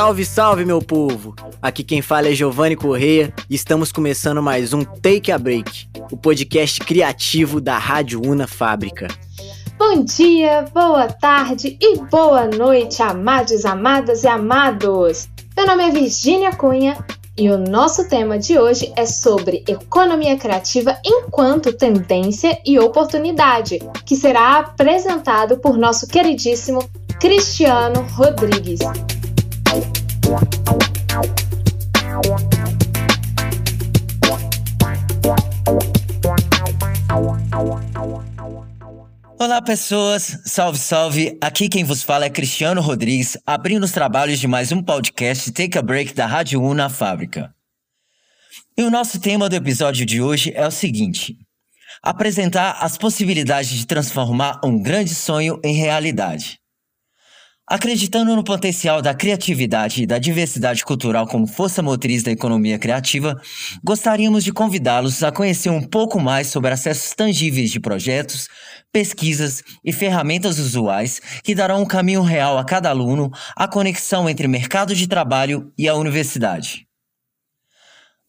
Salve, salve, meu povo! Aqui quem fala é Giovanni Correia e estamos começando mais um Take a Break, o podcast criativo da Rádio Una Fábrica. Bom dia, boa tarde e boa noite, amados, amadas e amados! Meu nome é Virgínia Cunha e o nosso tema de hoje é sobre economia criativa enquanto tendência e oportunidade, que será apresentado por nosso queridíssimo Cristiano Rodrigues. Olá, pessoas! Salve, salve! Aqui quem vos fala é Cristiano Rodrigues, abrindo os trabalhos de mais um podcast Take a Break da Rádio 1 na Fábrica. E o nosso tema do episódio de hoje é o seguinte: apresentar as possibilidades de transformar um grande sonho em realidade. Acreditando no potencial da criatividade e da diversidade cultural como força motriz da economia criativa, gostaríamos de convidá-los a conhecer um pouco mais sobre acessos tangíveis de projetos, pesquisas e ferramentas usuais que darão um caminho real a cada aluno, a conexão entre mercado de trabalho e a universidade.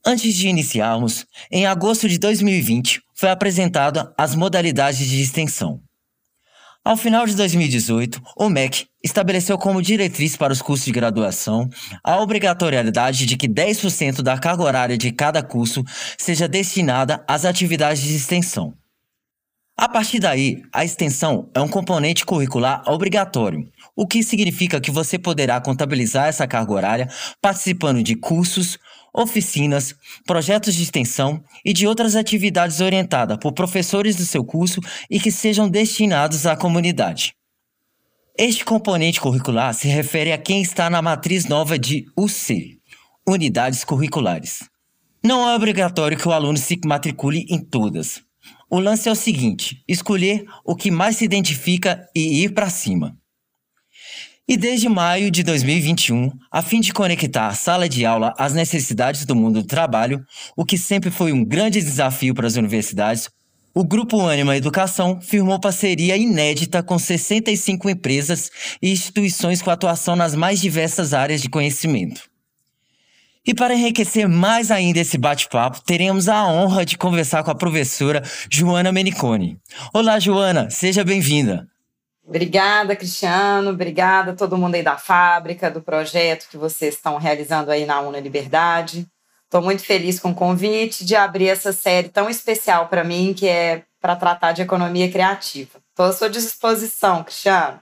Antes de iniciarmos, em agosto de 2020 foi apresentado as modalidades de extensão. Ao final de 2018, o MEC estabeleceu como diretriz para os cursos de graduação a obrigatoriedade de que 10% da carga horária de cada curso seja destinada às atividades de extensão. A partir daí, a extensão é um componente curricular obrigatório, o que significa que você poderá contabilizar essa carga horária participando de cursos, oficinas, projetos de extensão e de outras atividades orientadas por professores do seu curso e que sejam destinados à comunidade. Este componente curricular se refere a quem está na matriz nova de UC, Unidades Curriculares. Não é obrigatório que o aluno se matricule em todas. O lance é o seguinte: escolher o que mais se identifica e ir para cima. E desde maio de 2021, a fim de conectar a sala de aula às necessidades do mundo do trabalho, o que sempre foi um grande desafio para as universidades, o Grupo Anima Educação firmou parceria inédita com 65 empresas e instituições com atuação nas mais diversas áreas de conhecimento. E para enriquecer mais ainda esse bate-papo, teremos a honra de conversar com a professora Joana Menicone. Olá, Joana, seja bem-vinda. Obrigada, Cristiano. Obrigada a todo mundo aí da fábrica, do projeto que vocês estão realizando aí na Una Liberdade. Estou muito feliz com o convite de abrir essa série tão especial para mim, que é para tratar de economia criativa. Estou à sua disposição, Cristiano.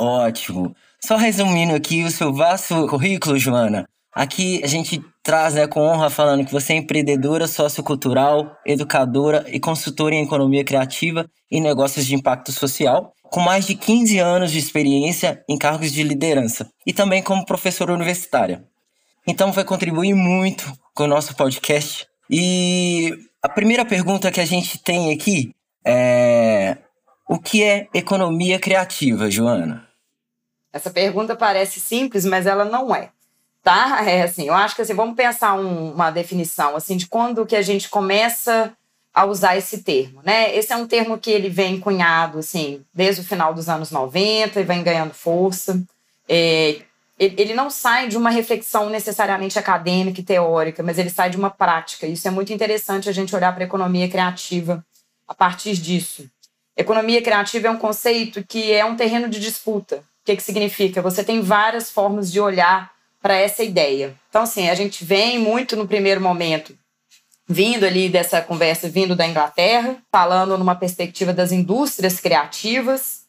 Ótimo. Só resumindo aqui o seu vasto currículo, Joana. Aqui a gente traz né, com honra falando que você é empreendedora sociocultural, educadora e consultora em economia criativa e negócios de impacto social com mais de 15 anos de experiência em cargos de liderança e também como professora universitária. Então vai contribuir muito com o nosso podcast. E a primeira pergunta que a gente tem aqui é: o que é economia criativa, Joana? Essa pergunta parece simples, mas ela não é. Tá? É assim, eu acho que assim, vamos pensar um, uma definição assim de quando que a gente começa a usar esse termo, né? Esse é um termo que ele vem cunhado, assim, desde o final dos anos 90 e vem ganhando força. É, ele não sai de uma reflexão necessariamente acadêmica e teórica, mas ele sai de uma prática. Isso é muito interessante a gente olhar para a economia criativa a partir disso. Economia criativa é um conceito que é um terreno de disputa. O que, que significa? Você tem várias formas de olhar para essa ideia. Então, assim, a gente vem muito no primeiro momento vindo ali dessa conversa, vindo da Inglaterra, falando numa perspectiva das indústrias criativas.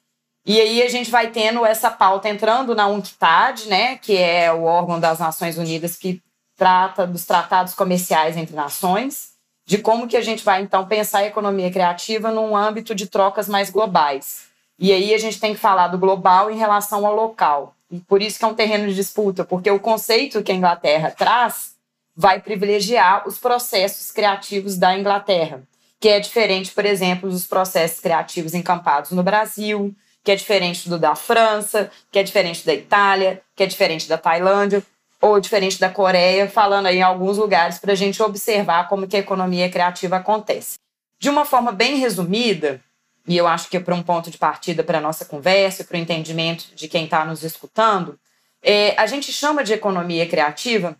E aí a gente vai tendo essa pauta entrando na UNCTAD, né, que é o órgão das Nações Unidas que trata dos tratados comerciais entre nações, de como que a gente vai então pensar a economia criativa num âmbito de trocas mais globais. E aí a gente tem que falar do global em relação ao local. E por isso que é um terreno de disputa, porque o conceito que a Inglaterra traz vai privilegiar os processos criativos da Inglaterra, que é diferente, por exemplo, dos processos criativos encampados no Brasil, que é diferente do da França, que é diferente da Itália, que é diferente da Tailândia ou diferente da Coreia, falando aí em alguns lugares para a gente observar como que a economia criativa acontece. De uma forma bem resumida, e eu acho que é para um ponto de partida para a nossa conversa, para o entendimento de quem está nos escutando, É, a gente chama de economia criativa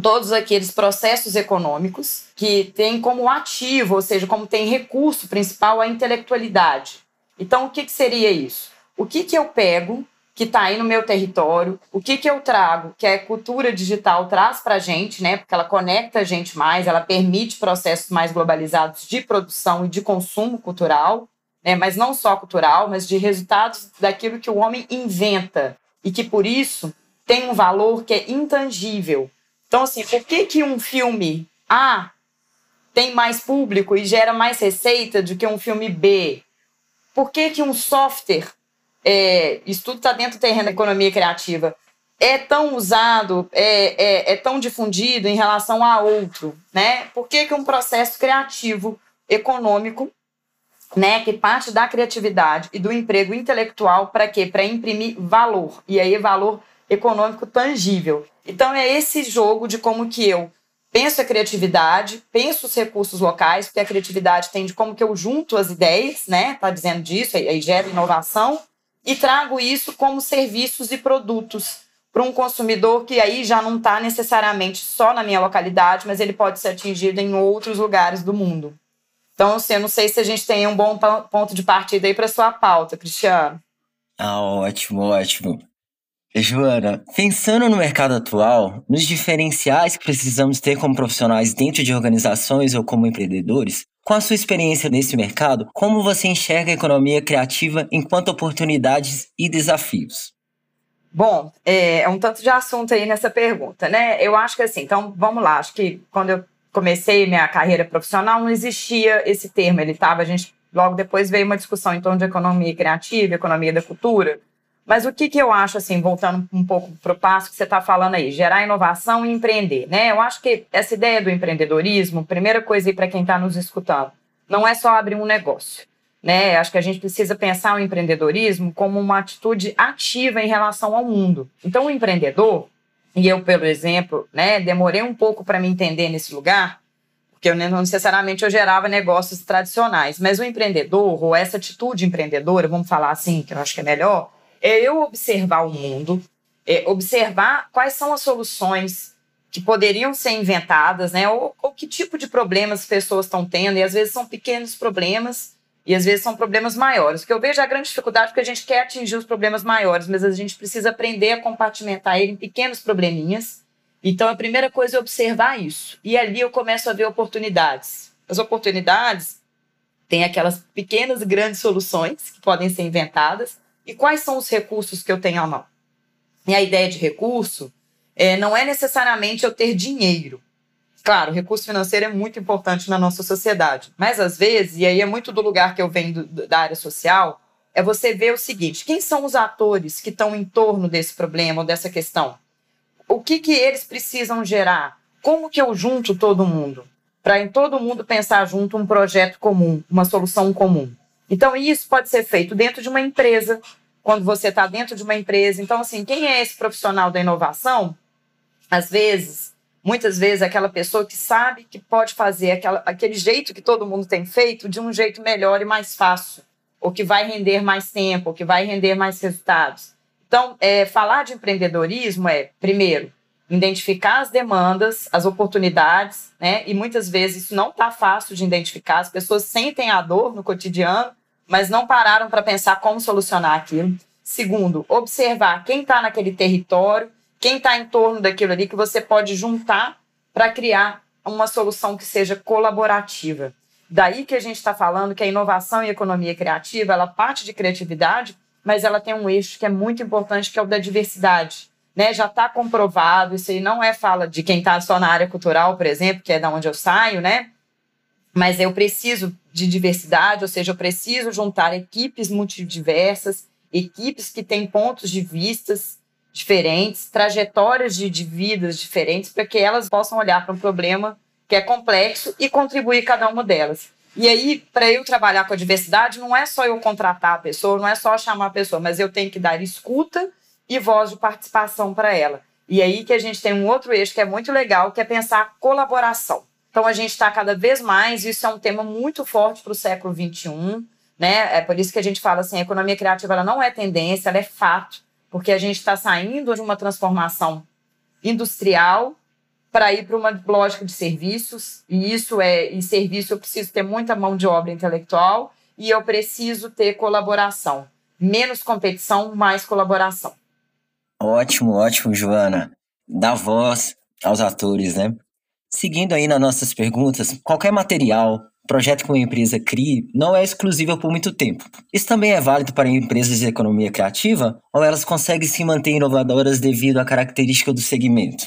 todos aqueles processos econômicos que têm como ativo, ou seja, como tem recurso principal a intelectualidade. Então, o que, que seria isso? O que, que eu pego que está aí no meu território, o que, que eu trago, que a cultura digital traz para a gente, né? Porque ela conecta a gente mais, ela permite processos mais globalizados de produção e de consumo cultural, né? mas não só cultural, mas de resultados daquilo que o homem inventa e que por isso tem um valor que é intangível. Então, assim, por que, que um filme A tem mais público e gera mais receita do que um filme B? Por que, que um software é, isso tudo está dentro do terreno da economia criativa, é tão usado, é, é, é, tão difundido em relação a outro, né? Por que, que um processo criativo, econômico, né, que parte da criatividade e do emprego intelectual para quê? Para imprimir valor, e aí valor econômico tangível. Então é esse jogo de como que eu penso a criatividade, penso os recursos locais, porque a criatividade tem de como que eu junto as ideias, né? Tá dizendo disso, aí, gera inovação, e trago isso como serviços e produtos para um consumidor que aí já não está necessariamente só na minha localidade, mas ele pode ser atingido em outros lugares do mundo. Então, assim, eu não sei se a gente tem um bom ponto de partida aí para sua pauta, Cristiano. Ah, ótimo, ótimo. Joana, pensando no mercado atual, nos diferenciais que precisamos ter como profissionais dentro de organizações ou como empreendedores, com a sua experiência nesse mercado, como você enxerga a economia criativa enquanto oportunidades e desafios? Bom, é, é um tanto de assunto aí nessa pergunta, né? Eu acho que assim, então vamos lá, acho que quando eu comecei minha carreira profissional não existia esse termo, ele estava, a gente logo depois veio uma discussão em torno de economia criativa, economia da cultura, mas o que, que eu acho, assim, voltando um pouco para o passo que você está falando aí, gerar inovação e empreender, né? Eu acho que essa ideia do empreendedorismo, primeira coisa aí para quem está nos escutando, não é só abrir um negócio, né? Acho que a gente precisa pensar o empreendedorismo como uma atitude ativa em relação ao mundo. Então, o empreendedor, e eu, pelo exemplo, né, demorei um pouco para me entender nesse lugar, porque eu não necessariamente eu gerava negócios tradicionais, mas o empreendedor, ou essa atitude empreendedora, vamos falar assim, que eu acho que é melhor, é eu observar o mundo, é observar quais são as soluções que poderiam ser inventadas, né? Ou, ou que tipo de problemas as pessoas estão tendo, e às vezes são pequenos problemas, e às vezes são problemas maiores. O que eu vejo a grande dificuldade porque a gente quer atingir os problemas maiores, mas a gente precisa aprender a compartimentar ele em pequenos probleminhas. Então, a primeira coisa é observar isso. E ali eu começo a ver oportunidades. As oportunidades têm aquelas pequenas e grandes soluções que podem ser inventadas, e quais são os recursos que eu tenho à mão? E a ideia de recurso é, não é necessariamente eu ter dinheiro. Claro, recurso financeiro é muito importante na nossa sociedade, mas às vezes, e aí é muito do lugar que eu venho do, da área social, é você ver o seguinte: quem são os atores que estão em torno desse problema ou dessa questão? O que, que eles precisam gerar? Como que eu junto todo mundo? Para em todo mundo pensar junto um projeto comum, uma solução comum. Então, isso pode ser feito dentro de uma empresa, quando você está dentro de uma empresa. Então, assim, quem é esse profissional da inovação? Às vezes, muitas vezes, aquela pessoa que sabe que pode fazer aquela, aquele jeito que todo mundo tem feito de um jeito melhor e mais fácil, ou que vai render mais tempo, ou que vai render mais resultados. Então, é, falar de empreendedorismo é, primeiro, identificar as demandas, as oportunidades, né? E muitas vezes isso não está fácil de identificar. As pessoas sentem a dor no cotidiano, mas não pararam para pensar como solucionar aquilo. Segundo, observar quem está naquele território, quem está em torno daquilo ali que você pode juntar para criar uma solução que seja colaborativa. Daí que a gente está falando que a inovação e a economia criativa, ela parte de criatividade, mas ela tem um eixo que é muito importante, que é o da diversidade. Né? Já está comprovado, isso aí não é fala de quem está só na área cultural, por exemplo, que é da onde eu saio, né? Mas eu preciso de diversidade, ou seja, eu preciso juntar equipes multidiversas, equipes que têm pontos de vistas diferentes, trajetórias de, de vidas diferentes, para que elas possam olhar para um problema que é complexo e contribuir cada uma delas. E aí, para eu trabalhar com a diversidade, não é só eu contratar a pessoa, não é só chamar a pessoa, mas eu tenho que dar escuta e voz de participação para ela. E aí que a gente tem um outro eixo que é muito legal, que é pensar colaboração. Então a gente está cada vez mais, isso é um tema muito forte para o século XXI, né? É por isso que a gente fala assim, a economia criativa ela não é tendência, ela é fato. Porque a gente está saindo de uma transformação industrial para ir para uma lógica de serviços, e isso é, em serviço eu preciso ter muita mão de obra intelectual e eu preciso ter colaboração. Menos competição, mais colaboração. Ótimo, ótimo, Joana. Dá voz aos atores, né? Seguindo aí nas nossas perguntas, qualquer material, projeto que uma empresa crie não é exclusivo por muito tempo. Isso também é válido para empresas de economia criativa ou elas conseguem se manter inovadoras devido à característica do segmento?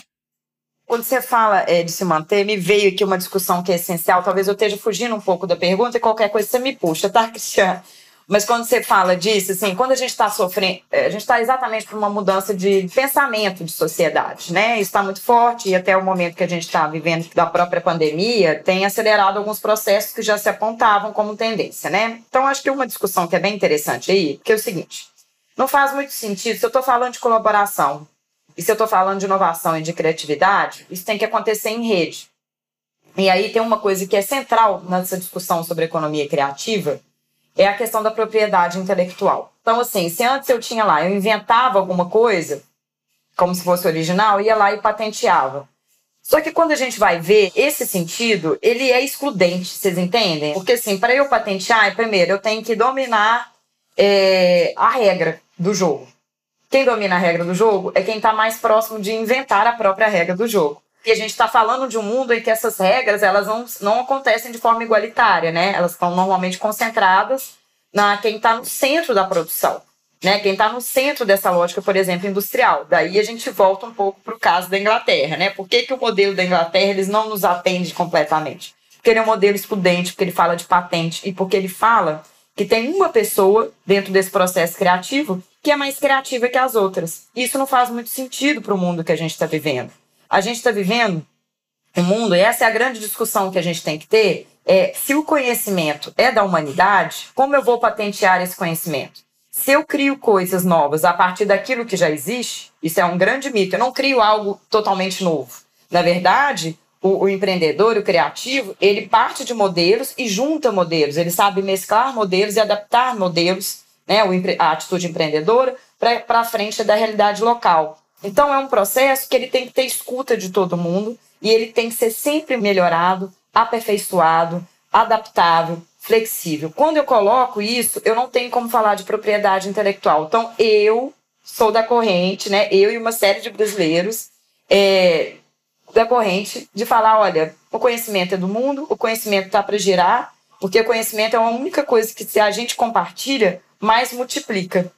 Quando você fala é, de se manter, me veio aqui uma discussão que é essencial. Talvez eu esteja fugindo um pouco da pergunta e qualquer coisa você me puxa, tá, Cristiano? Mas quando você fala disso, assim, quando a gente está sofrendo, é, a gente está exatamente por uma mudança de pensamento de sociedade, né? Isso está muito forte e até o momento que a gente está vivendo da própria pandemia tem acelerado alguns processos que já se apontavam como tendência, né? Então acho que uma discussão que é bem interessante aí, que é o seguinte: não faz muito sentido se eu estou falando de colaboração e se eu estou falando de inovação e de criatividade, isso tem que acontecer em rede. E aí tem uma coisa que é central nessa discussão sobre economia criativa é a questão da propriedade intelectual. Então, assim, se antes eu tinha lá, eu inventava alguma coisa, como se fosse original, ia lá e patenteava. Só que quando a gente vai ver esse sentido, ele é excludente, vocês entendem? Porque, assim, para eu patentear, primeiro, eu tenho que dominar é, a regra do jogo. Quem domina a regra do jogo é quem está mais próximo de inventar a própria regra do jogo. E a gente está falando de um mundo em que essas regras elas não, não acontecem de forma igualitária, né? Elas estão normalmente concentradas na quem está no centro da produção, né? Quem está no centro dessa lógica, por exemplo, industrial. Daí a gente volta um pouco para o caso da Inglaterra, né? Por que, que o modelo da Inglaterra eles não nos atende completamente? Porque ele é um modelo excludente, porque ele fala de patente e porque ele fala que tem uma pessoa dentro desse processo criativo que é mais criativa que as outras. Isso não faz muito sentido para o mundo que a gente está vivendo a gente está vivendo um mundo, e essa é a grande discussão que a gente tem que ter, é se o conhecimento é da humanidade, como eu vou patentear esse conhecimento? Se eu crio coisas novas a partir daquilo que já existe, isso é um grande mito. Eu não crio algo totalmente novo. Na verdade, o, o, empreendedor, o criativo, ele parte de modelos e junta modelos. Ele sabe mesclar modelos e adaptar modelos, né, a atitude empreendedora, para frente da realidade local. Então é um processo que ele tem que ter escuta de todo mundo e ele tem que ser sempre melhorado, aperfeiçoado, adaptável, flexível. Quando eu coloco isso, eu não tenho como falar de propriedade intelectual. Então eu sou da corrente, né? Eu e uma série de brasileiros é, da corrente de falar, olha, o conhecimento é do mundo, o conhecimento está para girar, porque o conhecimento é a única coisa que se a gente compartilha, mais multiplica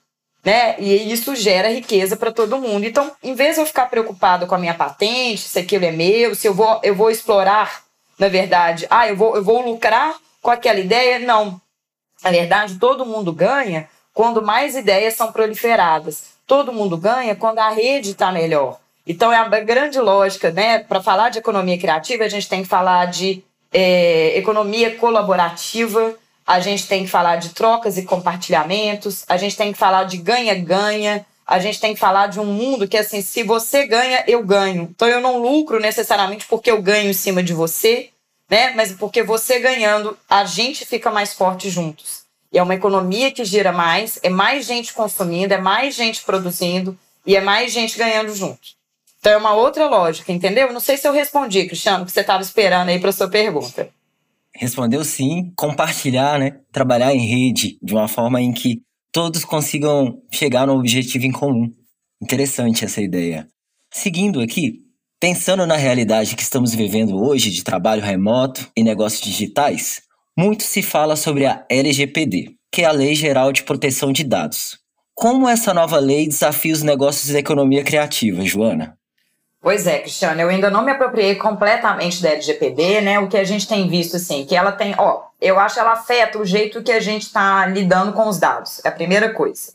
né? E isso gera riqueza para todo mundo. Então, em vez de eu ficar preocupado com a minha patente, se aquilo é meu, se eu vou, eu vou explorar, na verdade, ah, eu vou, eu vou lucrar com aquela ideia, não. Na verdade, todo mundo ganha quando mais ideias são proliferadas. Todo mundo ganha quando a rede está melhor. Então, é a grande lógica, né? Para falar de economia criativa, a gente tem que falar de é, economia colaborativa, a gente tem que falar de trocas e compartilhamentos, a gente tem que falar de ganha-ganha, a gente tem que falar de um mundo que, assim, se você ganha, eu ganho. Então eu não lucro necessariamente porque eu ganho em cima de você, né? Mas porque você ganhando, a gente fica mais forte juntos. E é uma economia que gira mais, é mais gente consumindo, é mais gente produzindo e é mais gente ganhando junto. Então é uma outra lógica, entendeu? Não sei se eu respondi, Cristiano, que você estava esperando aí para sua pergunta. Respondeu sim, compartilhar, né? Trabalhar em rede de uma forma em que todos consigam chegar no objetivo em comum. Interessante essa ideia. Seguindo aqui, pensando na realidade que estamos vivendo hoje de trabalho remoto e negócios digitais, muito se fala sobre a LGPD, que é a Lei Geral de Proteção de Dados. Como essa nova lei desafia os negócios da economia criativa, Joana? Pois é, Cristiano, eu ainda não me apropriei completamente da LGPD, né? O que a gente tem visto, assim, que ela tem, ó, eu acho que ela afeta o jeito que a gente está lidando com os dados, é a primeira coisa.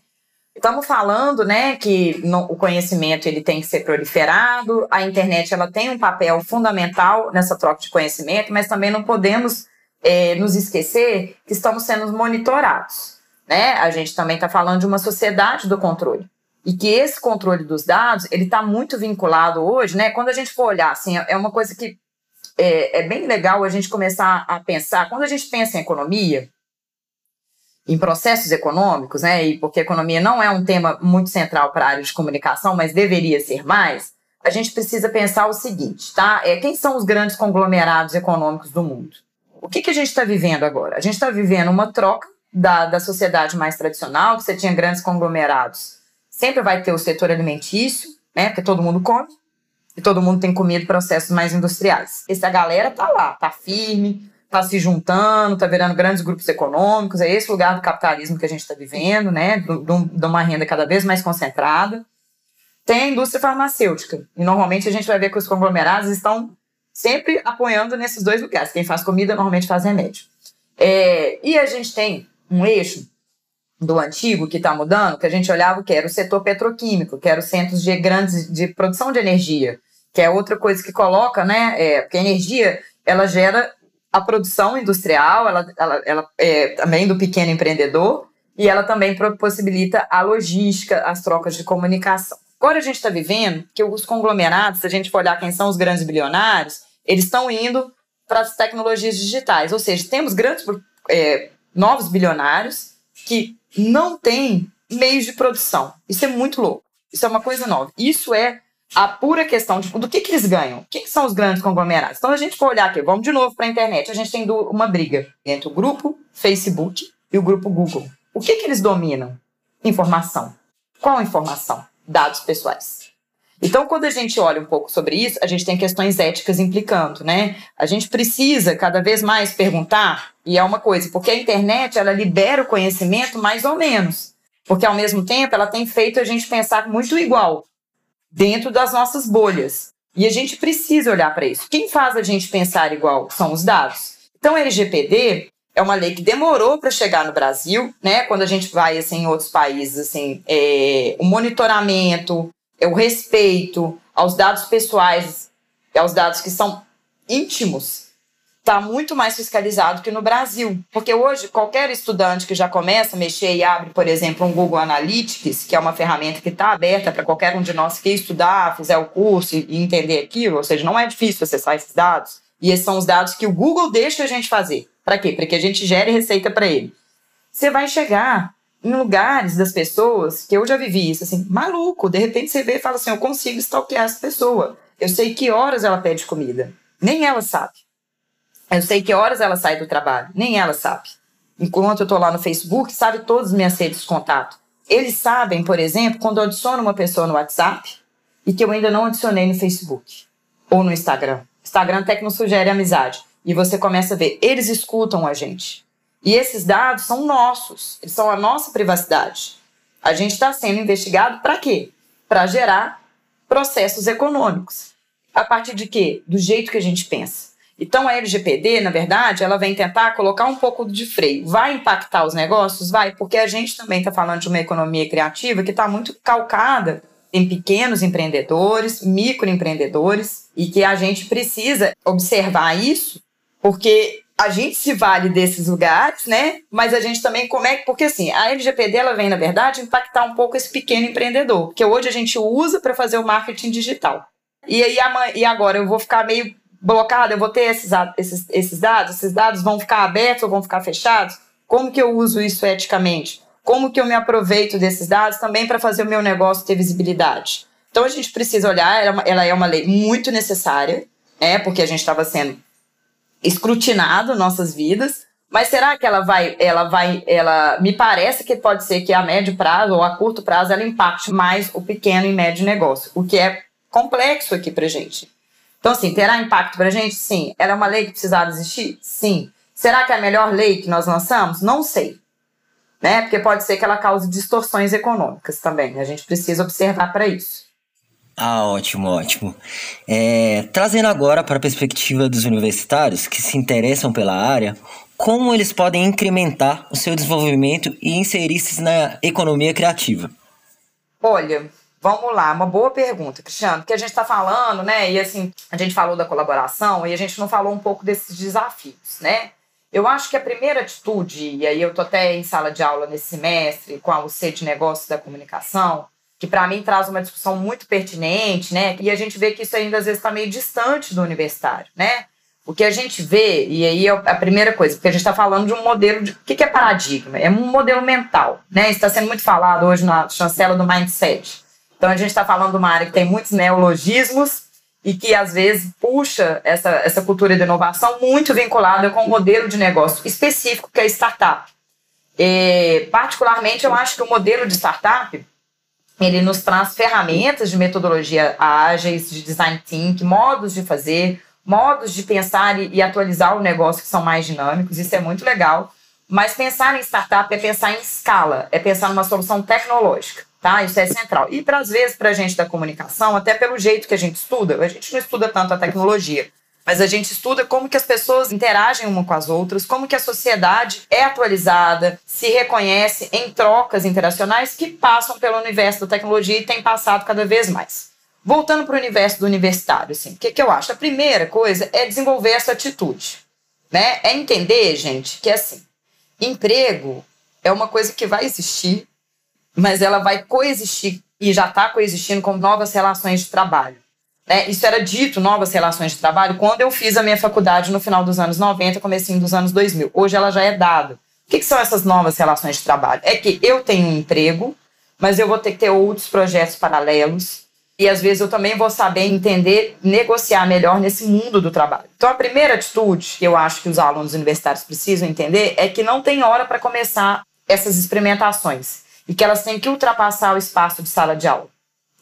Estamos falando, né, que no, o conhecimento ele tem que ser proliferado, a internet ela tem um papel fundamental nessa troca de conhecimento, mas também não podemos é, nos esquecer que estamos sendo monitorados, né? A gente também está falando de uma sociedade do controle e que esse controle dos dados ele está muito vinculado hoje, né? Quando a gente for olhar, assim, é uma coisa que é, é, bem legal a gente começar a pensar. Quando a gente pensa em economia, em processos econômicos, né, e porque a economia não é um tema muito central para a área de comunicação, mas deveria ser mais, a gente precisa pensar o seguinte, tá? É, quem são os grandes conglomerados econômicos do mundo? O que, que a gente está vivendo agora? A gente está vivendo uma troca da, da sociedade mais tradicional, que você tinha grandes conglomerados. Sempre vai ter o setor alimentício, né? Porque todo mundo come, e todo mundo tem comido processos mais industriais. Essa galera tá lá, tá firme, está se juntando, está virando grandes grupos econômicos, é esse lugar do capitalismo que a gente está vivendo, né, de uma renda cada vez mais concentrada. Tem a indústria farmacêutica, e normalmente a gente vai ver que os conglomerados estão sempre apoiando nesses dois lugares. Quem faz comida normalmente faz remédio. É, e a gente tem um eixo do antigo que está mudando, que a gente olhava que era o setor petroquímico, que era os centros de grandes de produção de energia, que é outra coisa que coloca, né? É, porque a energia ela gera a produção industrial, ela, ela, ela é também do pequeno empreendedor, e ela também possibilita a logística, as trocas de comunicação. Agora a gente está vivendo que os conglomerados, se a gente for olhar quem são os grandes bilionários, eles estão indo para as tecnologias digitais. Ou seja, temos grandes é, novos bilionários que não têm meios de produção. Isso é muito louco. Isso é uma coisa nova. Isso é a pura questão de, do que, que eles ganham. Quem são os grandes conglomerados? Então, a gente for olhar aqui, vamos de novo para a internet, a gente tem uma briga entre o grupo Facebook e o grupo Google. O que, que eles dominam? Informação. Qual informação? Dados pessoais. Então, quando a gente olha um pouco sobre isso, a gente tem questões éticas implicando, né? A gente precisa cada vez mais perguntar, e é uma coisa, porque a internet, ela libera o conhecimento mais ou menos. Porque, ao mesmo tempo, ela tem feito a gente pensar muito igual dentro das nossas bolhas. E a gente precisa olhar para isso. Quem faz a gente pensar igual são os dados. Então, a LGPD é uma lei que demorou para chegar no Brasil, né? Quando a gente vai assim, em outros países, assim, é, o monitoramento, o respeito aos dados pessoais, aos dados que são íntimos está muito mais fiscalizado que no Brasil. Porque hoje, qualquer estudante que já começa a mexer e abre, por exemplo, um Google Analytics, que é uma ferramenta que está aberta para qualquer um de nós que estudar, fizer o curso e entender aquilo, ou seja, não é difícil acessar esses dados. E esses são os dados que o Google deixa a gente fazer. Para quê? Para que a gente gere receita para ele. Você vai chegar em lugares das pessoas, que eu já vivi isso, assim, maluco. De repente você vê e fala assim: eu consigo stalkear essa pessoa. Eu sei que horas ela pede comida. Nem ela sabe. Eu sei que horas ela sai do trabalho, nem ela sabe. Enquanto eu estou lá no Facebook, sabe todas as minhas redes de contato. Eles sabem, por exemplo, quando eu adiciono uma pessoa no WhatsApp e que eu ainda não adicionei no Facebook ou no Instagram. Instagram até que não sugere amizade. E você começa a ver, eles escutam a gente. E esses dados são nossos, eles são a nossa privacidade. A gente está sendo investigado para quê? Para gerar processos econômicos. A partir de quê? Do jeito que a gente pensa. Então a LGPD, na verdade, ela vem tentar colocar um pouco de freio. Vai impactar os negócios? Vai, porque a gente também está falando de uma economia criativa que está muito calcada em pequenos empreendedores, microempreendedores, e que a gente precisa observar isso, porque a gente se vale desses lugares, né? Mas a gente também como é porque assim, a LGPD ela vem na verdade impactar um pouco esse pequeno empreendedor, que hoje a gente usa para fazer o marketing digital. E aí e agora eu vou ficar meio blocada, eu vou ter esses, esses, esses dados, esses dados vão ficar abertos ou vão ficar fechados? Como que eu uso isso eticamente? Como que eu me aproveito desses dados também para fazer o meu negócio ter visibilidade? Então a gente precisa olhar, ela, é ela é uma lei muito necessária, né? Porque a gente estava sendo escrutinado nossas vidas, mas será que ela vai, ela vai, ela me parece que pode ser que a médio prazo ou a curto prazo ela impacte mais o pequeno e médio negócio, o que é complexo aqui para gente. Então, assim, terá impacto para a gente? Sim. Ela é uma lei que precisava existir? Sim. Será que é a melhor lei que nós lançamos? Não sei. Né? Porque pode ser que ela cause distorções econômicas também. A gente precisa observar para isso. Ah, ótimo, ótimo. É, trazendo agora para a perspectiva dos universitários que se interessam pela área, como eles podem incrementar o seu desenvolvimento e inserir-se na economia criativa? Olha, Vamos lá, uma boa pergunta, Cristiano, porque a gente está falando, né? E assim, a gente falou da colaboração e a gente não falou um pouco desses desafios, né? Eu acho que a primeira atitude, e aí eu tô até em sala de aula nesse semestre com a UC de Negócios da Comunicação, que para mim traz uma discussão muito pertinente, né? E a gente vê que isso ainda às vezes está meio distante do universitário, né? O que a gente vê, e aí é a primeira coisa, porque a gente está falando de um modelo de. O que é paradigma? É um modelo mental, né? Está sendo muito falado hoje na chancela do mindset. Então a gente está falando de uma área que tem muitos neologismos e que às vezes puxa essa, essa cultura de inovação muito vinculada com um modelo de negócio específico que é startup. E, particularmente, eu acho que o modelo de startup ele nos traz ferramentas de metodologia ágeis, de design thinking, modos de fazer, modos de pensar e, atualizar o negócio que são mais dinâmicos, isso é muito legal. Mas pensar em startup é pensar em escala, é pensar numa solução tecnológica, tá? Isso é central. E, para às vezes, para a gente da comunicação, até pelo jeito que a gente estuda, a gente não estuda tanto a tecnologia, mas a gente estuda como que as pessoas interagem uma com as outras, como que a sociedade é atualizada, se reconhece em trocas interacionais que passam pelo universo da tecnologia e tem passado cada vez mais. Voltando para o universo do universitário, assim, o que, que eu acho? A primeira coisa é desenvolver essa atitude. Né? É entender, gente, que assim, emprego é uma coisa que vai existir, mas ela vai coexistir e já está coexistindo com novas relações de trabalho. Né? Isso era dito, novas relações de trabalho, quando eu fiz a minha faculdade no final dos anos 90, comecinho dos anos 2000. Hoje ela já é dada. O que, que são essas novas relações de trabalho? É que eu tenho um emprego, mas eu vou ter que ter outros projetos paralelos, e às vezes eu também vou saber entender, negociar melhor nesse mundo do trabalho. Então a primeira atitude que eu acho que os alunos universitários precisam entender é que não tem hora para começar essas experimentações e que elas têm que ultrapassar o espaço de sala de aula.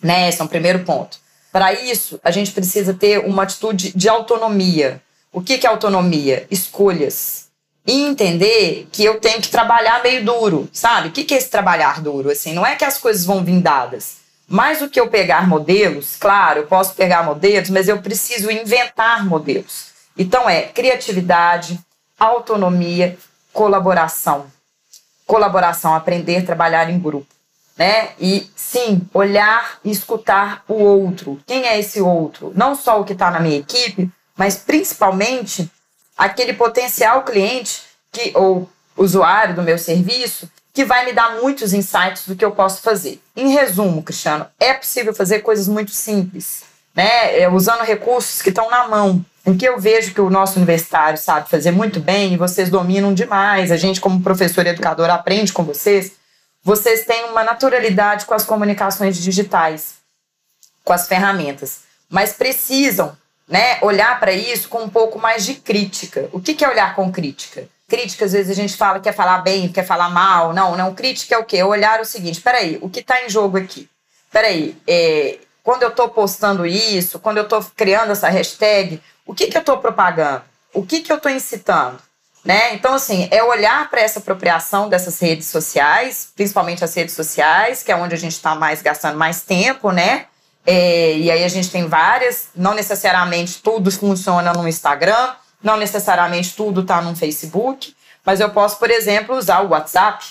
Né? Esse é o primeiro ponto. Para isso, a gente precisa ter uma atitude de autonomia. O que, que é autonomia? Escolhas. E entender que eu tenho que trabalhar meio duro, sabe? O que, que é esse trabalhar duro? Assim, não é que as coisas vão vir dadas mais do que eu pegar modelos, claro, eu posso pegar modelos, mas eu preciso inventar modelos. Então é criatividade, autonomia, colaboração. Colaboração, aprender a trabalhar em grupo, né? E sim, olhar e escutar o outro. Quem é esse outro? Não só o que está na minha equipe, mas principalmente aquele potencial cliente que ou usuário do meu serviço que vai me dar muitos insights do que eu posso fazer. Em resumo, Cristiano, é possível fazer coisas muito simples, né? É, usando recursos que estão na mão, em que eu vejo que o nosso universitário sabe fazer muito bem e vocês dominam demais. A gente, como professor e educador, aprende com vocês. Vocês têm uma naturalidade com as comunicações digitais, com as ferramentas, mas precisam né, olhar para isso com um pouco mais de crítica. O que, que é olhar com crítica? Crítica, às vezes a gente fala quer falar bem, quer falar mal. Não, não. Crítica é o quê? É olhar o seguinte: peraí, o que está em jogo aqui? Peraí, é, quando eu estou postando isso, quando eu estou criando essa hashtag, o que, que eu estou propagando? O que, que eu estou incitando? Né? Então, assim, é olhar para essa apropriação dessas redes sociais, principalmente as redes sociais, que é onde a gente está mais gastando mais tempo, né? É, e aí a gente tem várias, não necessariamente tudo funciona no Instagram, não necessariamente tudo está no Facebook, mas eu posso, por exemplo, usar o WhatsApp.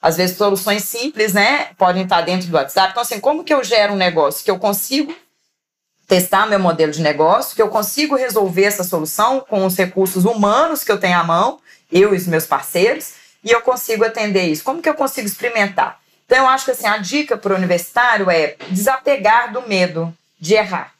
Às vezes soluções simples, né, podem estar dentro do WhatsApp. Então, assim, como que eu gero um negócio que eu consigo testar meu modelo de negócio, que eu consigo resolver essa solução com os recursos humanos que eu tenho à mão, eu e os meus parceiros, e eu consigo atender isso. Como que eu consigo experimentar? Então, eu acho que assim, a dica para o universitário é desapegar do medo de errar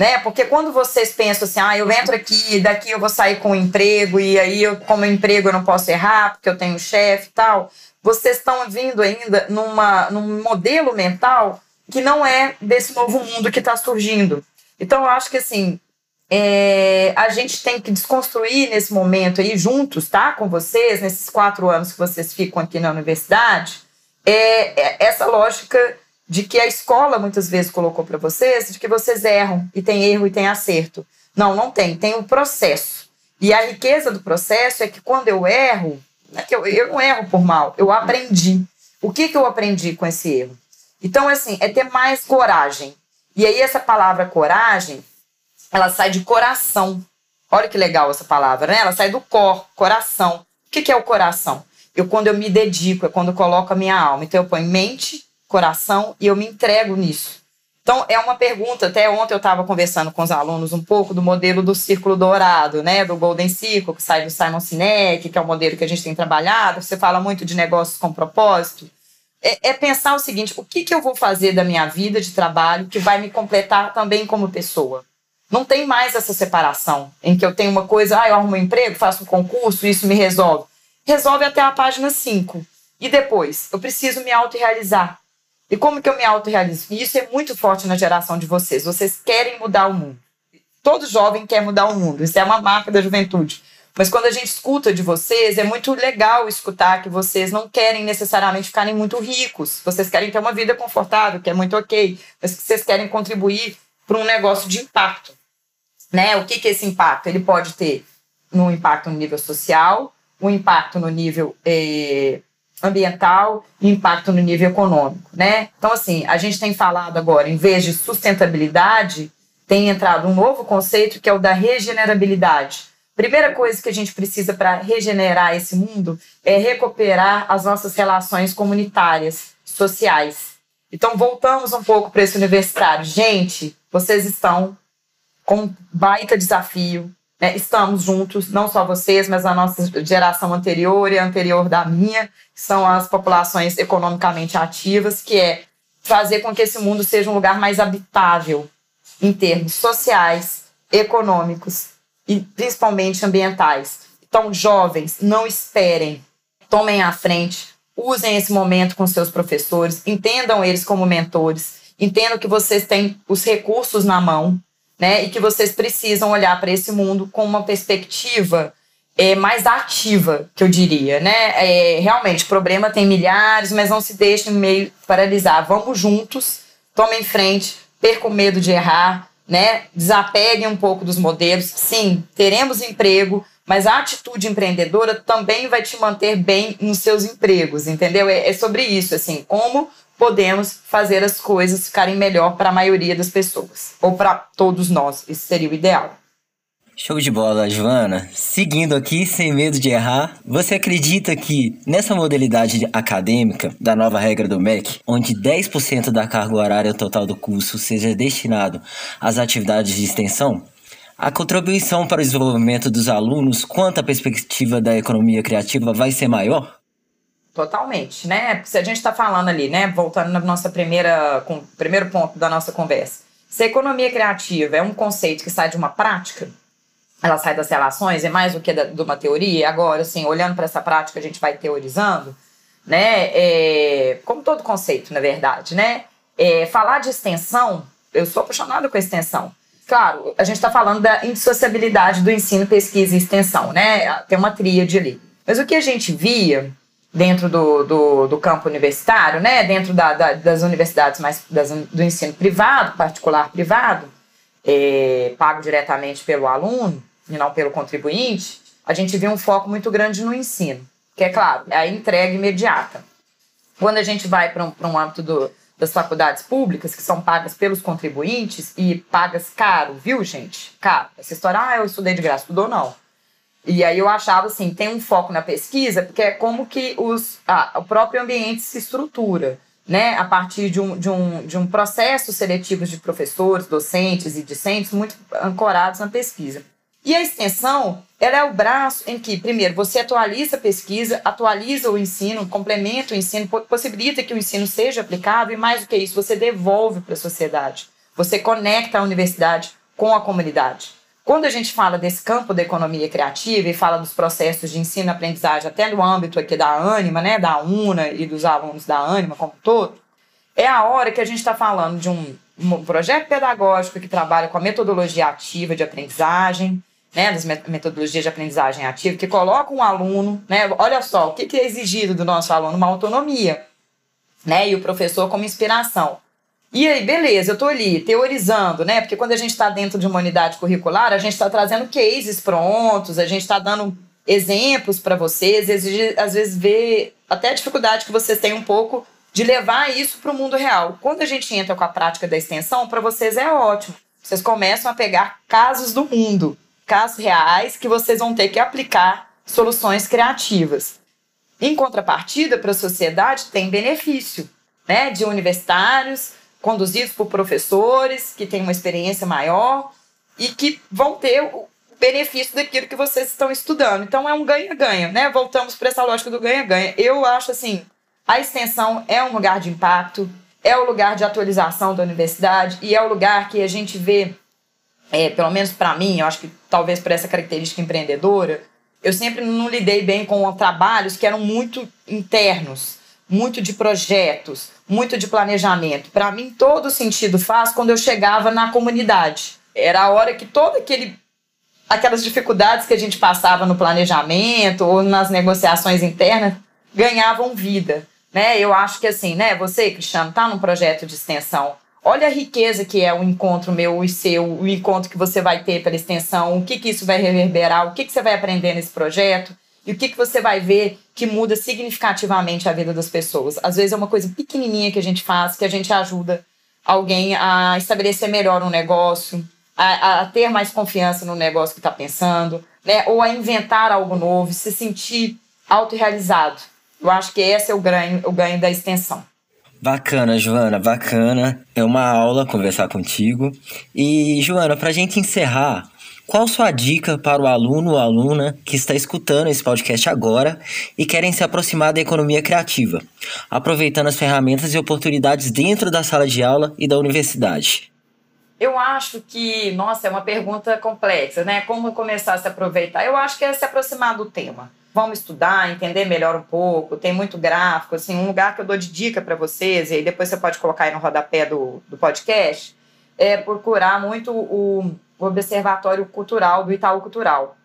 né? Porque quando vocês pensam assim, ah, eu entro aqui, daqui eu vou sair com um emprego e aí eu, como emprego eu não posso errar porque eu tenho chefe e tal, vocês estão vindo ainda numa, num modelo mental que não é desse novo mundo que está surgindo. Então eu acho que assim é, a gente tem que desconstruir nesse momento aí juntos, tá? Com vocês nesses quatro anos que vocês ficam aqui na universidade, é, é essa lógica de que a escola muitas vezes colocou para vocês, de que vocês erram e tem erro e tem acerto. Não, não tem, tem o um processo. E a riqueza do processo é que quando eu erro, é eu, eu não erro por mal, eu aprendi. O que, que eu aprendi com esse erro? Então, assim, é ter mais coragem. E aí, essa palavra coragem, ela sai de coração. Olha que legal essa palavra, né? Ela sai do cor, coração. O que, que é o coração? Eu, quando eu me dedico, é quando eu coloco a minha alma. Então, eu ponho mente, coração e eu me entrego nisso. Então, é uma pergunta. Até ontem eu estava conversando com os alunos um pouco do modelo do círculo dourado, né? Do Golden Circle, que sai do Simon Sinek, que é o modelo que a gente tem trabalhado. Você fala muito de negócios com propósito. É, é pensar o seguinte: o que, que eu vou fazer da minha vida de trabalho que vai me completar também como pessoa? Não tem mais essa separação em que eu tenho uma coisa, ah, eu arrumo um emprego, faço um concurso, isso me resolve. Resolve até a página 5. E depois, eu preciso me autorrealizar. E como que eu me autorrealizo? E isso é muito forte na geração de vocês. Vocês querem mudar o mundo. Todo jovem quer mudar o mundo. Isso é uma marca da juventude. Mas quando a gente escuta de vocês, é muito legal escutar que vocês não querem necessariamente ficarem muito ricos. Vocês querem ter uma vida confortável, que é muito ok, mas que vocês querem contribuir para um negócio de impacto. Né? O que, que esse impacto? Ele pode ter um impacto no nível social, um impacto no nível eh, ambiental e impacto no nível econômico. Né? Então, assim, a gente tem falado agora, em vez de sustentabilidade, tem entrado um novo conceito que é o da regenerabilidade Primeira coisa que a gente precisa para regenerar esse mundo é recuperar as nossas relações comunitárias, sociais. Então, voltamos um pouco para esse universitário. Gente, vocês estão com um baita desafio. Né? Estamos juntos, não só vocês, mas a nossa geração anterior e anterior da minha, que são as populações economicamente ativas, que é fazer com que esse mundo seja um lugar mais habitável em termos sociais, econômicos e principalmente ambientais. Então, jovens, não esperem, tomem a frente, usem esse momento com seus professores, entendam eles como mentores, entendam que vocês têm os recursos na mão, né? E que vocês precisam olhar para esse mundo com uma perspectiva é, mais ativa, que eu diria, né? É, realmente, problema tem milhares, mas não se deixem meio paralisar. Vamos juntos, tomem frente, percam medo de errar, né? Desapeguem um pouco dos modelos. Sim, teremos emprego, mas a atitude empreendedora também vai te manter bem nos seus empregos, entendeu? É, é sobre isso, assim, como podemos fazer as coisas ficarem melhor para a maioria das pessoas, ou para todos nós. Isso seria o ideal. Show de bola, Joana. Seguindo aqui, sem medo de errar, você acredita que nessa modalidade acadêmica da nova regra do MEC, onde 10% da carga horária total do curso seja destinado às atividades de extensão, a contribuição para o desenvolvimento dos alunos quanto à perspectiva da economia criativa vai ser maior? Totalmente, né? Se a gente está falando ali, né? Voltando na nossa primeira, com, primeiro ponto da nossa conversa. Se a economia criativa é um conceito que sai de uma prática, ela sai das relações, é mais do que da, de uma teoria. Agora, assim, olhando para essa prática, a gente vai teorizando, né? É, como todo conceito, na verdade, né? É, falar de extensão, eu sou apaixonada com a extensão. Claro, a gente está falando da indissociabilidade do ensino, pesquisa e extensão, né? Tem uma tríade ali. Mas o que a gente via dentro do, do, do campo universitário, né? Dentro da, da, das universidades mais das, do ensino privado, particular privado, é, pago diretamente pelo aluno, e não pelo contribuinte, a gente vê um foco muito grande no ensino, que é claro, é a entrega imediata. Quando a gente vai para um, um âmbito do, das faculdades públicas, que são pagas pelos contribuintes e pagas caro, viu, gente? Caro. Essa história, ah, eu estudei de graça, estudou não. E aí eu achava assim, tem um foco na pesquisa, porque é como que os, ah, o próprio ambiente se estrutura, né? A partir de um, de, um, de um processo seletivo de professores, docentes e discentes muito ancorados na pesquisa. E a extensão, ela é o braço em que, primeiro, você atualiza a pesquisa, atualiza o ensino, complementa o ensino, possibilita que o ensino seja aplicado e, mais do que isso, você devolve para a sociedade. Você conecta a universidade com a comunidade. Quando a gente fala desse campo da economia criativa e fala dos processos de ensino aprendizagem, até no âmbito aqui da Anima, né, da UNA e dos alunos da Anima como um todo, é a hora que a gente está falando de um, um projeto pedagógico que trabalha com a metodologia ativa de aprendizagem, né, das metodologias de aprendizagem ativa, que coloca um aluno, né, olha só, o que é exigido do nosso aluno? Uma autonomia, né, e o professor como inspiração. E aí, beleza, eu estou ali teorizando, né, porque quando a gente está dentro de uma unidade curricular, a gente está trazendo cases prontos, a gente está dando exemplos para vocês, às vezes vê até a dificuldade que vocês têm um pouco de levar isso para o mundo real. Quando a gente entra com a prática da extensão, para vocês é ótimo. Vocês começam a pegar casos do mundo, casos reais que vocês vão ter que aplicar soluções criativas. Em contrapartida, para a sociedade tem benefício, né, de universitários conduzidos por professores que têm uma experiência maior e que vão ter o benefício daquilo que vocês estão estudando. Então é um ganha-ganha, né? Voltamos para essa lógica do ganha-ganha. Eu acho assim, a extensão é um lugar de impacto, é o lugar de atualização da universidade e é o lugar que a gente vê é, pelo menos para mim, eu acho que talvez por essa característica empreendedora, eu sempre não lidei bem com trabalhos que eram muito internos, muito de projetos, muito de planejamento. Para mim, todo sentido faz quando eu chegava na comunidade. Era a hora que todo aquele aquelas dificuldades que a gente passava no planejamento ou nas negociações internas ganhavam vida, né? Eu acho que assim, né, você, Cristiano, tá num projeto de extensão. Olha a riqueza que é o encontro meu e seu, o encontro que você vai ter pela extensão, o que que isso vai reverberar, o que que você vai aprender nesse projeto e o que que você vai ver que muda significativamente a vida das pessoas. Às vezes é uma coisa pequenininha que a gente faz, que a gente ajuda alguém a estabelecer melhor um negócio, a, a ter mais confiança no negócio que está pensando, né? ou a inventar algo novo, se sentir autorrealizado. Eu acho que esse é o ganho, o ganho da extensão. Bacana, Joana, bacana. É uma aula conversar contigo. E, Joana, para a gente encerrar, qual sua dica para o aluno ou aluna que está escutando esse podcast agora e querem se aproximar da economia criativa, aproveitando as ferramentas e oportunidades dentro da sala de aula e da universidade? Eu acho que, nossa, é uma pergunta complexa, né? Como começar a se aproveitar? Eu acho que é se aproximar do tema vamos estudar, entender melhor um pouco, tem muito gráfico, assim, um lugar que eu dou de dica para vocês, e aí depois você pode colocar aí no rodapé do, do podcast, é procurar muito o, o Observatório Cultural do Itaú Cultural.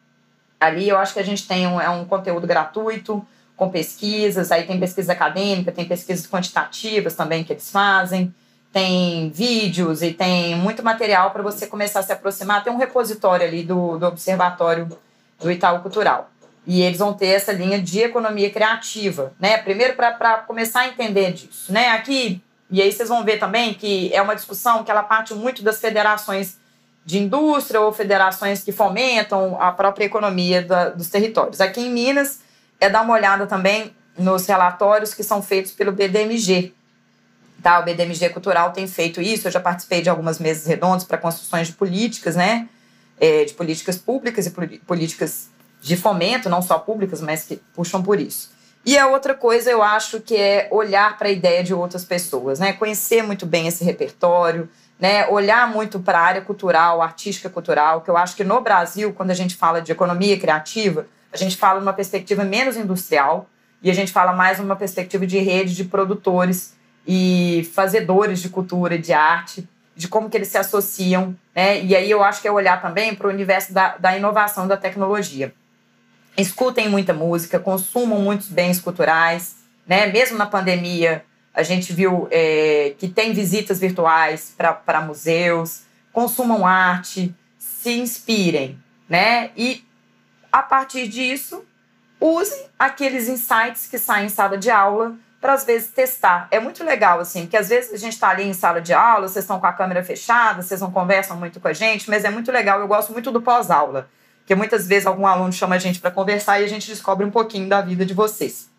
Ali eu acho que a gente tem um, é um conteúdo gratuito, com pesquisas, aí tem pesquisa acadêmica, tem pesquisas quantitativas também que eles fazem, tem vídeos e tem muito material para você começar a se aproximar. Tem um repositório ali do, do Observatório do Itaú Cultural. E eles vão ter essa linha de economia criativa, né? Primeiro para começar a entender disso, né? Aqui, e aí vocês vão ver também que é uma discussão que ela parte muito das federações de indústria ou federações que fomentam a própria economia da, dos territórios. Aqui em Minas, é dar uma olhada também nos relatórios que são feitos pelo BDMG. Tá? O BDMG Cultural tem feito isso, eu já participei de algumas mesas redondas para construções de políticas, né? É, de políticas públicas e políticas de fomento, não só públicas, mas que puxam por isso. E a outra coisa eu acho que é olhar para a ideia de outras pessoas, né? Conhecer muito bem esse repertório, né? Olhar muito para a área cultural, artística cultural, que eu acho que no Brasil, quando a gente fala de economia criativa, a gente fala numa perspectiva menos industrial e a gente fala mais numa perspectiva de rede de produtores e fazedores de cultura, de arte, de como que eles se associam, né? E aí eu acho que é olhar também para o universo da, da inovação da tecnologia escutem muita música, consumam muitos bens culturais, né? Mesmo na pandemia, a gente viu é, que tem visitas virtuais para museus, consumam arte, se inspirem, né? E a partir disso, usem aqueles insights que saem em sala de aula para às vezes testar. É muito legal assim, porque às vezes a gente está ali em sala de aula, vocês estão com a câmera fechada, vocês não conversam muito com a gente, mas é muito legal. Eu gosto muito do pós-aula porque muitas vezes algum aluno chama a gente para conversar e a gente descobre um pouquinho da vida de vocês.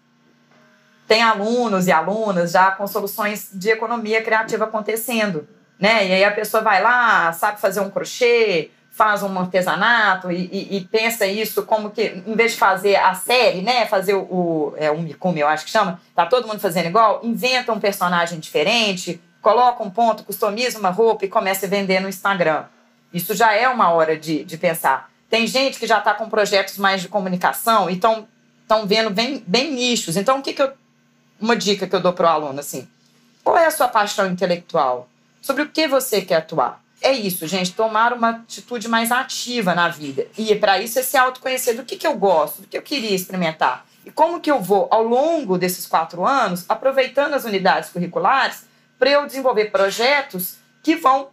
Tem alunos e alunas já com soluções de economia criativa acontecendo, né? E aí a pessoa vai lá, sabe fazer um crochê, faz um artesanato e, e, e pensa isso como que, em vez de fazer a série, né? Fazer o, o é, um Mikumi, eu acho que chama, tá todo mundo fazendo igual, inventa um personagem diferente, coloca um ponto, customiza uma roupa e começa a vender no Instagram. Isso já é uma hora de, de pensar. Tem gente que já está com projetos mais de comunicação e estão vendo bem, bem nichos. Então, o que, que eu. Uma dica que eu dou para o aluno, assim. Qual é a sua paixão intelectual? Sobre o que você quer atuar? É isso, gente, tomar uma atitude mais ativa na vida. E para isso é se autoconhecer do que, que eu gosto, do que eu queria experimentar. E como que eu vou, ao longo desses quatro anos, aproveitando as unidades curriculares, para eu desenvolver projetos que vão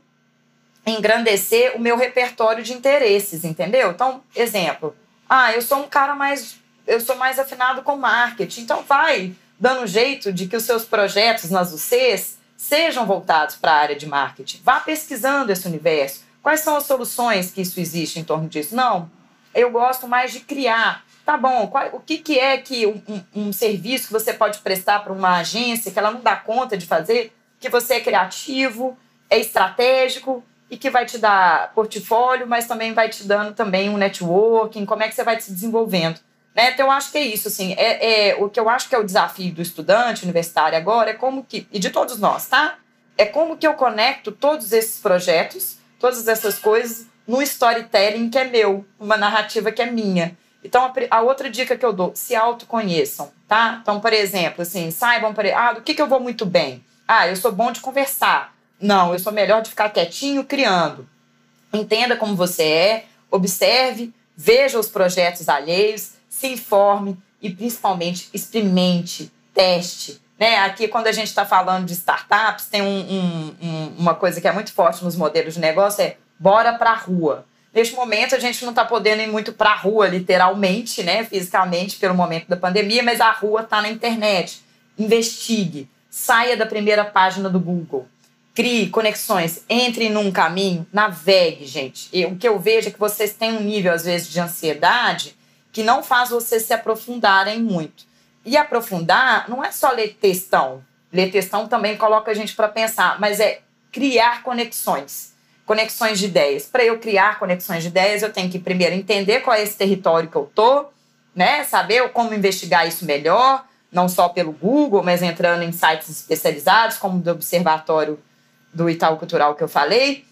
engrandecer o meu repertório de interesses, entendeu? Então, exemplo, ah, eu sou um cara mais, eu sou mais afinado com marketing, então vai dando jeito de que os seus projetos nas UCs sejam voltados para a área de marketing. Vá pesquisando esse universo. Quais são as soluções que isso existe em torno disso? Não, eu gosto mais de criar. Tá bom, qual, o que, que é que um, um, um serviço que você pode prestar para uma agência que ela não dá conta de fazer, que você é criativo, é estratégico, e que vai te dar portfólio, mas também vai te dando também um networking, como é que você vai se desenvolvendo. Né? Então, eu acho que é isso, assim, é, é, o que eu acho que é o desafio do estudante universitário agora é como que, e de todos nós, tá? É como que eu conecto todos esses projetos, todas essas coisas no storytelling que é meu, uma narrativa que é minha. Então, a, a outra dica que eu dou, se autoconheçam, tá? Então, por exemplo, assim, saibam, ah, do que, que eu vou muito bem? Ah, eu sou bom de conversar. Não, eu sou melhor de ficar quietinho criando. Entenda como você é, observe, veja os projetos alheios, se informe e principalmente experimente, teste. Né? Aqui, quando a gente está falando de startups, tem um, um, um, uma coisa que é muito forte nos modelos de negócio: é bora para a rua. Neste momento, a gente não está podendo ir muito para a rua, literalmente, né, fisicamente, pelo momento da pandemia, mas a rua está na internet. Investigue, saia da primeira página do Google, crie conexões, entre num caminho, navegue, gente. E o que eu vejo é que vocês têm um nível, às vezes, de ansiedade que não faz vocês se aprofundarem muito. E aprofundar não é só ler textão. Ler textão também coloca a gente para pensar, mas é criar conexões. Conexões de ideias. Para eu criar conexões de ideias, eu tenho que primeiro entender qual é esse território que eu tô, né? Saber como investigar isso melhor, não só pelo Google, mas entrando em sites especializados, como do Observatório do Itaú Cultural que eu falei,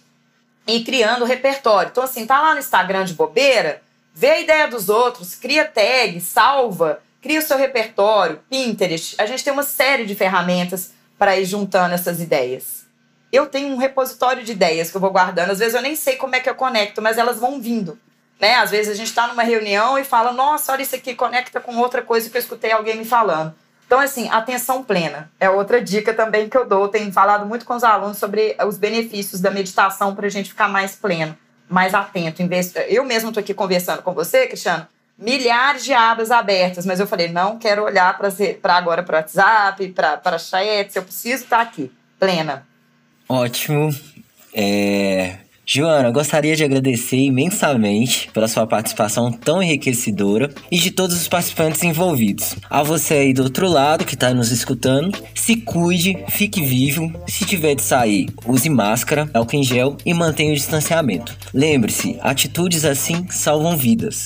e criando repertório. Então, assim, tá lá no Instagram de bobeira, vê a ideia dos outros, cria tag, salva, cria o seu repertório, Pinterest. A gente tem uma série de ferramentas para ir juntando essas ideias. Eu tenho um repositório de ideias que eu vou guardando. Às vezes eu nem sei como é que eu conecto, mas elas vão vindo. Né? Às vezes a gente está numa reunião e fala: Nossa, olha isso aqui, conecta com outra coisa que eu escutei alguém me falando. Então, assim, atenção plena é outra dica também que eu dou. Tenho falado muito com os alunos sobre os benefícios da meditação para a gente ficar mais pleno, mais atento. Eu mesmo estou aqui conversando com você, Cristiano, milhares de abas abertas, mas eu falei, não quero olhar para agora para o WhatsApp, para chat, eu preciso estar tá aqui, plena. Ótimo. É, Joana, gostaria de agradecer imensamente pela sua participação tão enriquecedora e de todos os participantes envolvidos. A você aí do outro lado que está nos escutando, se cuide, fique vivo. Se tiver de sair, use máscara, álcool em gel e mantenha o distanciamento. Lembre-se, atitudes assim salvam vidas.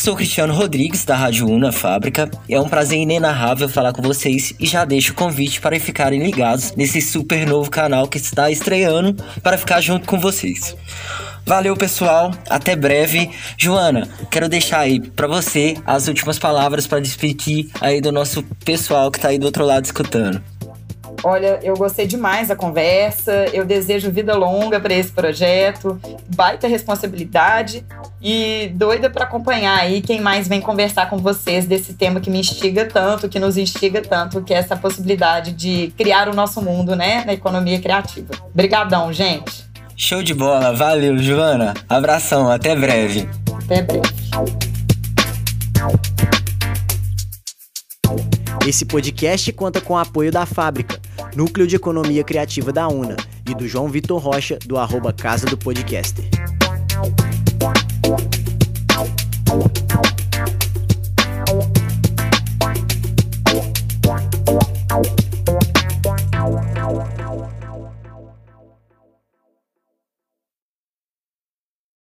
Sou Cristiano Rodrigues, da Rádio Una Fábrica. É um prazer inenarrável falar com vocês e já deixo o convite para ficarem ligados nesse super novo canal que está estreando para ficar junto com vocês. Valeu, pessoal. Até breve. Joana, quero deixar aí para você as últimas palavras para despedir aí do nosso pessoal que está aí do outro lado escutando. Olha, eu gostei demais da conversa. Eu desejo vida longa para esse projeto, baita responsabilidade e doida para acompanhar aí quem mais vem conversar com vocês desse tema que me instiga tanto, que nos instiga tanto, que é essa possibilidade de criar o nosso mundo, né, na economia criativa. Obrigadão, gente. Show de bola, valeu, Joana. Abração, até breve. Até breve. Esse podcast conta com o apoio da Fábrica, Núcleo de Economia Criativa da UNA, e do João Vitor Rocha, do arroba Casa do Podcaster.